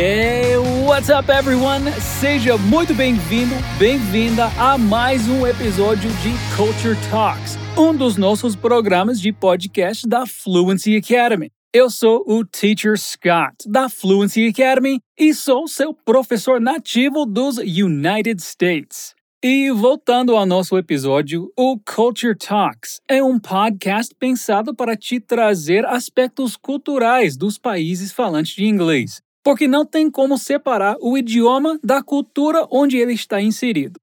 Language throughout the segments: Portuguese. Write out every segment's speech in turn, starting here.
Hey, what's up everyone? Seja muito bem-vindo, bem-vinda a mais um episódio de Culture Talks, um dos nossos programas de podcast da Fluency Academy. Eu sou o Teacher Scott da Fluency Academy e sou seu professor nativo dos United States. E voltando ao nosso episódio, o Culture Talks é um podcast pensado para te trazer aspectos culturais dos países falantes de inglês, porque não tem como separar o idioma da cultura onde ele está inserido.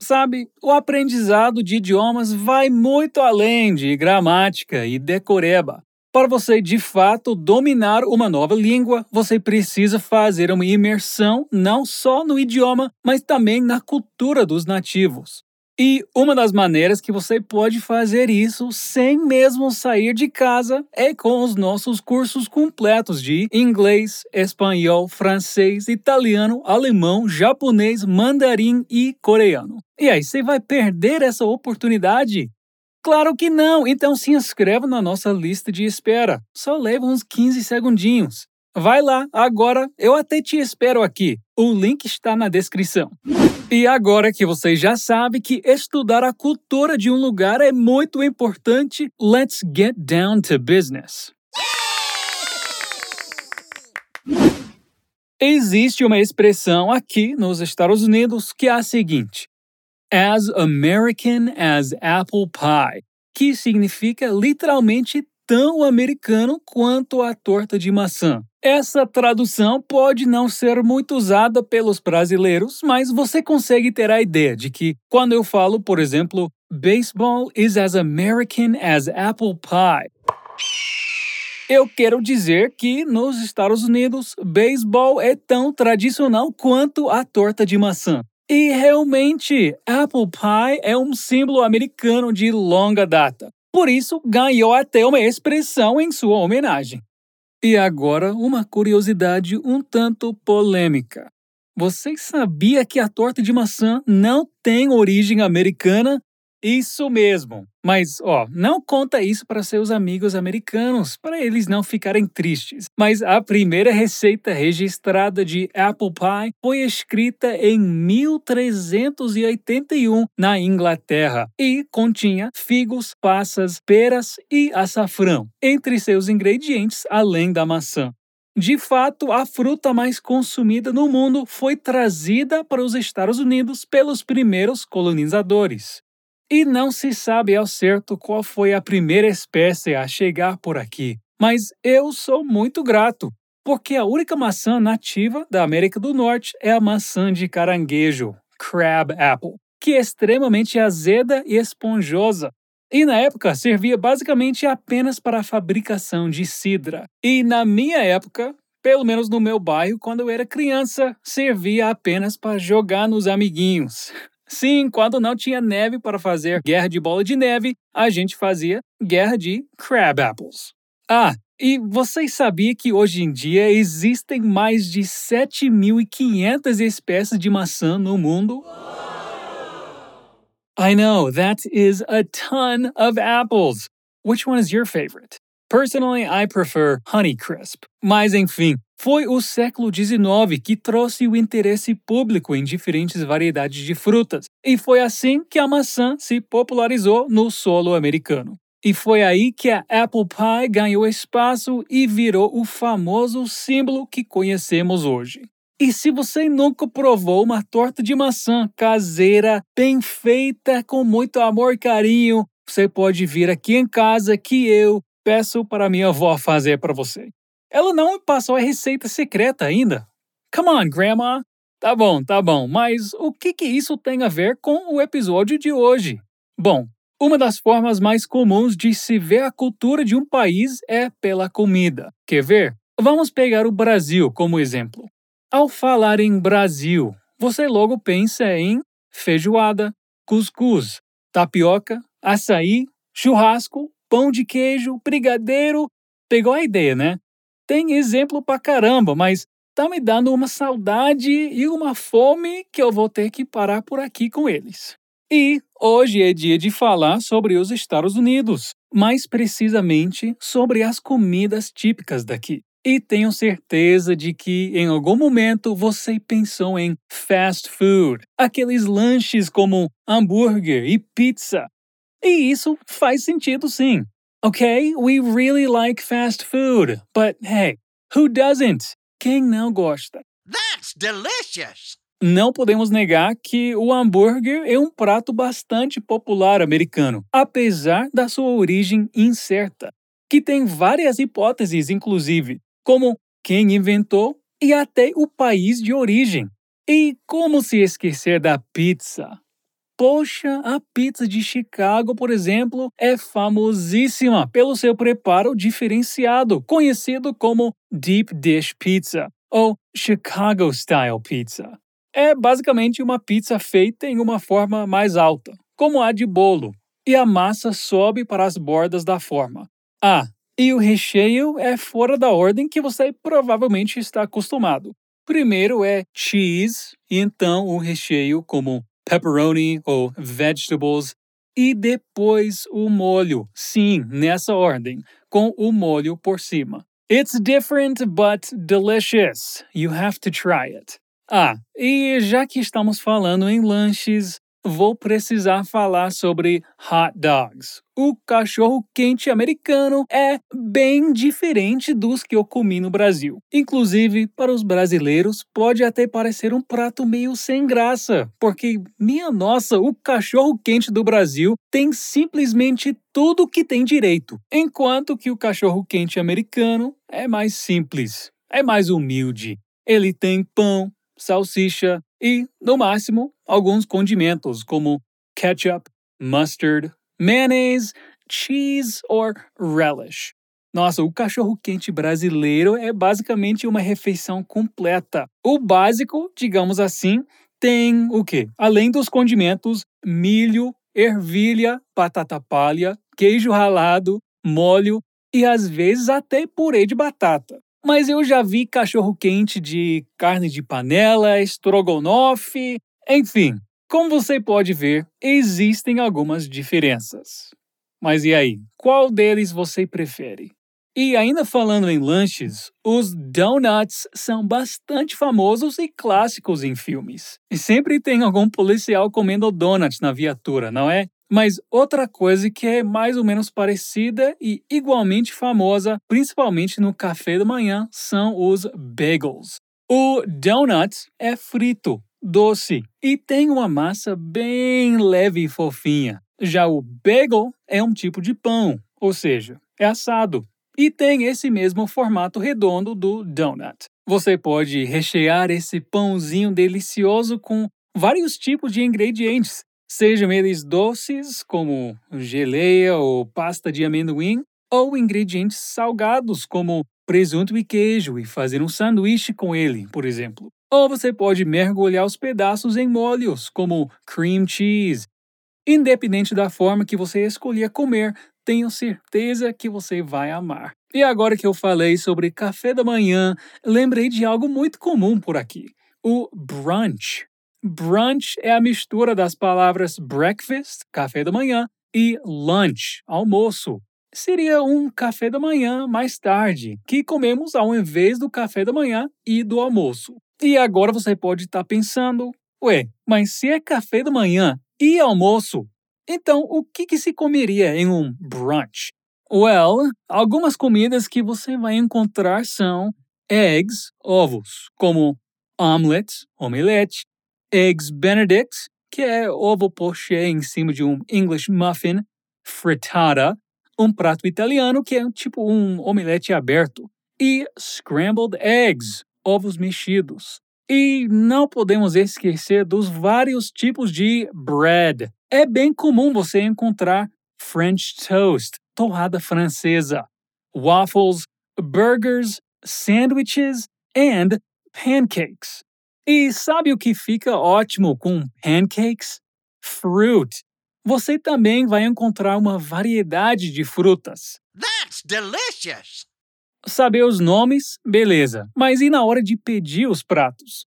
Sabe, o aprendizado de idiomas vai muito além de gramática e decoreba. Para você de fato dominar uma nova língua, você precisa fazer uma imersão não só no idioma, mas também na cultura dos nativos. E uma das maneiras que você pode fazer isso sem mesmo sair de casa é com os nossos cursos completos de inglês, espanhol, francês, italiano, alemão, japonês, mandarim e coreano. E aí, você vai perder essa oportunidade? Claro que não! Então se inscreva na nossa lista de espera. Só leva uns 15 segundinhos. Vai lá, agora eu até te espero aqui. O link está na descrição. E agora que você já sabe que estudar a cultura de um lugar é muito importante, let's get down to business. Existe uma expressão aqui nos Estados Unidos que é a seguinte: as American as apple pie, que significa literalmente tão americano quanto a torta de maçã. Essa tradução pode não ser muito usada pelos brasileiros, mas você consegue ter a ideia de que quando eu falo, por exemplo, baseball is as American as apple pie. Eu quero dizer que nos Estados Unidos, beisebol é tão tradicional quanto a torta de maçã. E realmente, Apple Pie é um símbolo americano de longa data. Por isso, ganhou até uma expressão em sua homenagem. E agora, uma curiosidade um tanto polêmica. Você sabia que a torta de maçã não tem origem americana isso mesmo. Mas, ó, não conta isso para seus amigos americanos, para eles não ficarem tristes. Mas a primeira receita registrada de apple pie foi escrita em 1381 na Inglaterra e continha figos, passas, peras e açafrão entre seus ingredientes, além da maçã. De fato, a fruta mais consumida no mundo foi trazida para os Estados Unidos pelos primeiros colonizadores. E não se sabe ao certo qual foi a primeira espécie a chegar por aqui, mas eu sou muito grato, porque a única maçã nativa da América do Norte é a maçã de caranguejo, crab apple, que é extremamente azeda e esponjosa. E na época servia basicamente apenas para a fabricação de cidra. E na minha época, pelo menos no meu bairro, quando eu era criança, servia apenas para jogar nos amiguinhos. Sim, quando não tinha neve para fazer guerra de bola de neve, a gente fazia guerra de crab apples. Ah, e vocês sabiam que hoje em dia existem mais de 7.500 espécies de maçã no mundo? I know, that is a ton of apples. Which one is your favorite? Personally, I prefer Honeycrisp. Mas enfim, foi o século XIX que trouxe o interesse público em diferentes variedades de frutas, e foi assim que a maçã se popularizou no solo americano. E foi aí que a apple pie ganhou espaço e virou o famoso símbolo que conhecemos hoje. E se você nunca provou uma torta de maçã caseira, bem feita, com muito amor e carinho, você pode vir aqui em casa que eu, peço para minha avó fazer para você. Ela não me passou a receita secreta ainda. Come on, Grandma! Tá bom, tá bom, mas o que, que isso tem a ver com o episódio de hoje? Bom, uma das formas mais comuns de se ver a cultura de um país é pela comida. Quer ver? Vamos pegar o Brasil como exemplo. Ao falar em Brasil, você logo pensa em feijoada, cuscuz, tapioca, açaí, churrasco pão de queijo, brigadeiro. Pegou a ideia, né? Tem exemplo pra caramba, mas tá me dando uma saudade e uma fome que eu vou ter que parar por aqui com eles. E hoje é dia de falar sobre os Estados Unidos, mais precisamente sobre as comidas típicas daqui. E tenho certeza de que em algum momento você pensou em fast food, aqueles lanches como hambúrguer e pizza. E isso faz sentido sim. Okay, we really like fast food, but hey, who doesn't? Quem não gosta? That's delicious! Não podemos negar que o hambúrguer é um prato bastante popular americano, apesar da sua origem incerta, que tem várias hipóteses, inclusive, como quem inventou e até o país de origem. E como se esquecer da pizza? Poxa, a pizza de Chicago, por exemplo, é famosíssima pelo seu preparo diferenciado, conhecido como Deep Dish Pizza ou Chicago Style Pizza. É basicamente uma pizza feita em uma forma mais alta, como a de bolo, e a massa sobe para as bordas da forma. Ah, e o recheio é fora da ordem que você provavelmente está acostumado. Primeiro é cheese, e então o recheio como pepperoni ou vegetables, e depois o molho. Sim, nessa ordem, com o molho por cima. It's different but delicious. You have to try it. Ah, e já que estamos falando em lanches, vou precisar falar sobre hot dogs. O cachorro quente americano é bem diferente dos que eu comi no Brasil. Inclusive, para os brasileiros, pode até parecer um prato meio sem graça, porque, minha nossa, o cachorro quente do Brasil tem simplesmente tudo que tem direito, enquanto que o cachorro quente americano é mais simples, é mais humilde. Ele tem pão, salsicha e, no máximo, alguns condimentos como ketchup, mustard, mayonnaise, cheese or relish. Nossa, o cachorro-quente brasileiro é basicamente uma refeição completa. O básico, digamos assim, tem o quê? Além dos condimentos, milho, ervilha, batata palha, queijo ralado, molho e às vezes até purê de batata. Mas eu já vi cachorro-quente de carne de panela, estrogonofe, enfim. Como você pode ver, existem algumas diferenças. Mas e aí, qual deles você prefere? E ainda falando em lanches, os donuts são bastante famosos e clássicos em filmes. E sempre tem algum policial comendo donuts na viatura, não é? Mas outra coisa que é mais ou menos parecida e igualmente famosa, principalmente no café da manhã, são os bagels. O donut é frito, doce e tem uma massa bem leve e fofinha. Já o bagel é um tipo de pão, ou seja, é assado e tem esse mesmo formato redondo do donut. Você pode rechear esse pãozinho delicioso com vários tipos de ingredientes, sejam eles doces, como geleia ou pasta de amendoim, ou ingredientes salgados, como presunto e queijo, e fazer um sanduíche com ele, por exemplo. Ou você pode mergulhar os pedaços em molhos, como cream cheese. Independente da forma que você escolher comer, tenho certeza que você vai amar. E agora que eu falei sobre café da manhã, lembrei de algo muito comum por aqui: o brunch. Brunch é a mistura das palavras breakfast, café da manhã, e lunch, almoço. Seria um café da manhã mais tarde, que comemos ao invés do café da manhã e do almoço. E agora você pode estar pensando: ué, mas se é café da manhã e almoço, então o que, que se comeria em um brunch? Well, algumas comidas que você vai encontrar são eggs, ovos, como omelette, omelete, Eggs Benedict, que é ovo poché em cima de um English muffin, frittata, um prato italiano que é tipo um omelete aberto, e scrambled eggs, ovos mexidos. E não podemos esquecer dos vários tipos de bread. É bem comum você encontrar French toast, torrada francesa, waffles, burgers, sandwiches and pancakes. E sabe o que fica ótimo com pancakes? Fruit. Você também vai encontrar uma variedade de frutas. That's delicious! Saber os nomes, beleza, mas e na hora de pedir os pratos?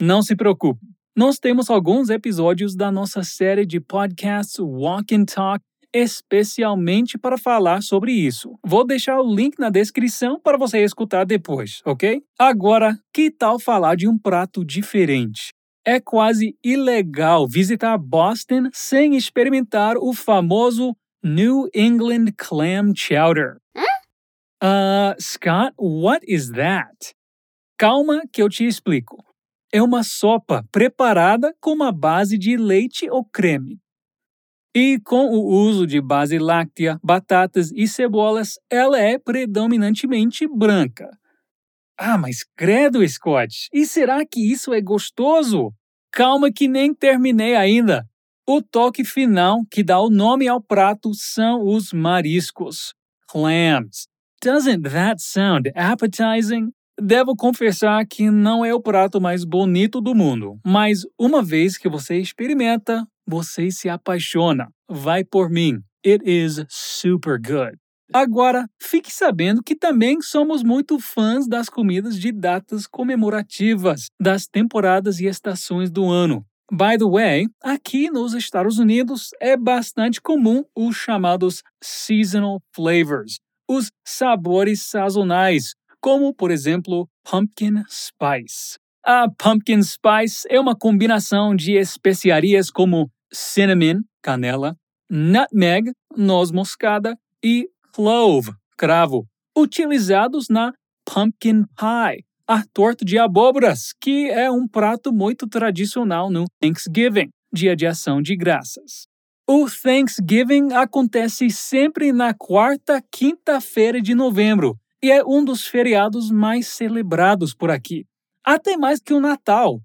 Não se preocupe, nós temos alguns episódios da nossa série de podcasts Walk and Talk especialmente para falar sobre isso. Vou deixar o link na descrição para você escutar depois, ok? Agora, que tal falar de um prato diferente? É quase ilegal visitar Boston sem experimentar o famoso New England Clam Chowder. Uh, Scott, what is that? Calma que eu te explico. É uma sopa preparada com uma base de leite ou creme. E com o uso de base láctea, batatas e cebolas, ela é predominantemente branca. Ah, mas credo, Scott! E será que isso é gostoso? Calma que nem terminei ainda. O toque final que dá o nome ao prato são os mariscos. Clams. Doesn't that sound appetizing? Devo confessar que não é o prato mais bonito do mundo, mas uma vez que você experimenta, você se apaixona. Vai por mim. It is super good. Agora, fique sabendo que também somos muito fãs das comidas de datas comemorativas, das temporadas e estações do ano. By the way, aqui nos Estados Unidos é bastante comum os chamados seasonal flavors, os sabores sazonais, como, por exemplo, pumpkin spice. A pumpkin spice é uma combinação de especiarias como cinnamon, canela, nutmeg, noz moscada e clove, cravo, utilizados na pumpkin pie, a torta de abóboras, que é um prato muito tradicional no Thanksgiving, dia de ação de graças. O Thanksgiving acontece sempre na quarta quinta-feira de novembro e é um dos feriados mais celebrados por aqui, até mais que o Natal.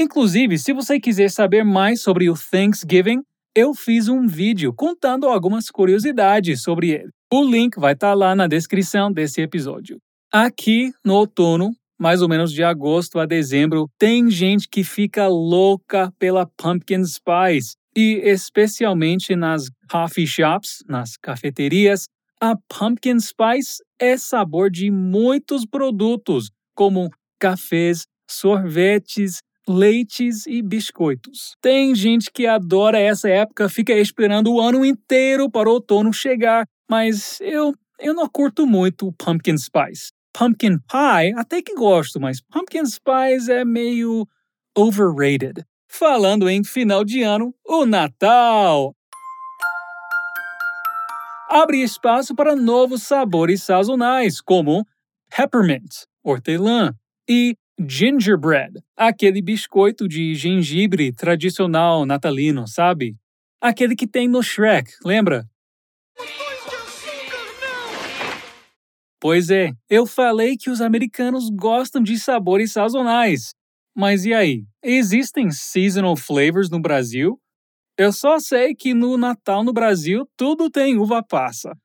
Inclusive, se você quiser saber mais sobre o Thanksgiving, eu fiz um vídeo contando algumas curiosidades sobre ele. O link vai estar tá lá na descrição desse episódio. Aqui no outono, mais ou menos de agosto a dezembro, tem gente que fica louca pela pumpkin spice e especialmente nas coffee shops, nas cafeterias, a pumpkin spice é sabor de muitos produtos, como cafés, sorvetes, leites e biscoitos. Tem gente que adora essa época, fica esperando o ano inteiro para o outono chegar, mas eu, eu não curto muito pumpkin spice. Pumpkin pie até que gosto, mas pumpkin spice é meio overrated. Falando em final de ano, o Natal! Abre espaço para novos sabores sazonais, como peppermint, hortelã, e gingerbread, aquele biscoito de gengibre tradicional natalino, sabe? Aquele que tem no Shrek, lembra? Pois é, eu falei que os americanos gostam de sabores sazonais. Mas e aí? Existem seasonal flavors no Brasil? Eu só sei que no Natal no Brasil tudo tem uva passa.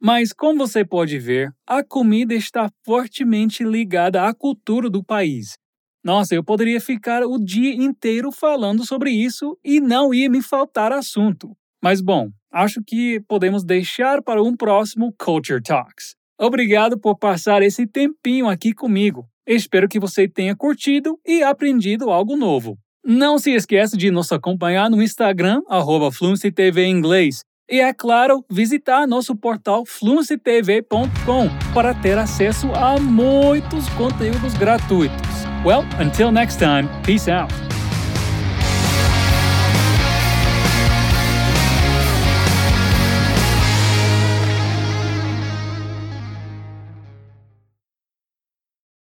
Mas como você pode ver, a comida está fortemente ligada à cultura do país. Nossa, eu poderia ficar o dia inteiro falando sobre isso e não ia me faltar assunto. Mas bom, acho que podemos deixar para um próximo Culture Talks. Obrigado por passar esse tempinho aqui comigo. Espero que você tenha curtido e aprendido algo novo. Não se esqueça de nos acompanhar no Instagram, arroba TV Inglês. E é claro, visitar nosso portal fluencytv.com para ter acesso a muitos conteúdos gratuitos. Well, until next time, peace out.